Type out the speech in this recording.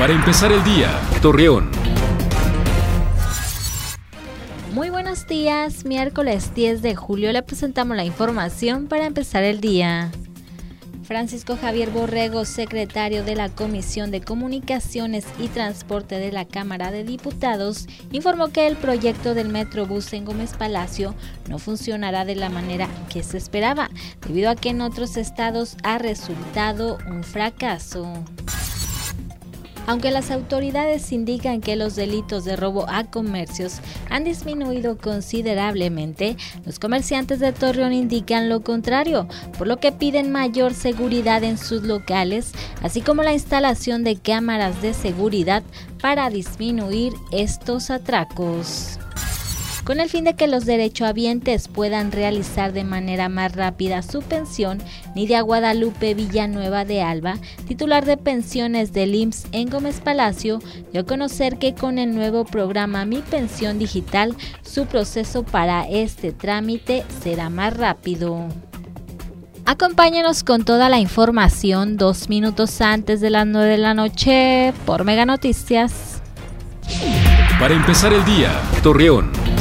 Para empezar el día, Torreón. Muy buenos días, miércoles 10 de julio le presentamos la información para empezar el día. Francisco Javier Borrego, secretario de la Comisión de Comunicaciones y Transporte de la Cámara de Diputados, informó que el proyecto del Metrobús en Gómez Palacio no funcionará de la manera que se esperaba, debido a que en otros estados ha resultado un fracaso. Aunque las autoridades indican que los delitos de robo a comercios han disminuido considerablemente, los comerciantes de Torreón indican lo contrario, por lo que piden mayor seguridad en sus locales, así como la instalación de cámaras de seguridad para disminuir estos atracos con el fin de que los derechohabientes puedan realizar de manera más rápida su pensión, Nidia Guadalupe Villanueva de Alba, titular de pensiones del IMSS en Gómez Palacio, dio a conocer que con el nuevo programa Mi Pensión Digital, su proceso para este trámite será más rápido. Acompáñenos con toda la información dos minutos antes de las 9 de la noche por Mega Noticias. Para empezar el día, Torreón.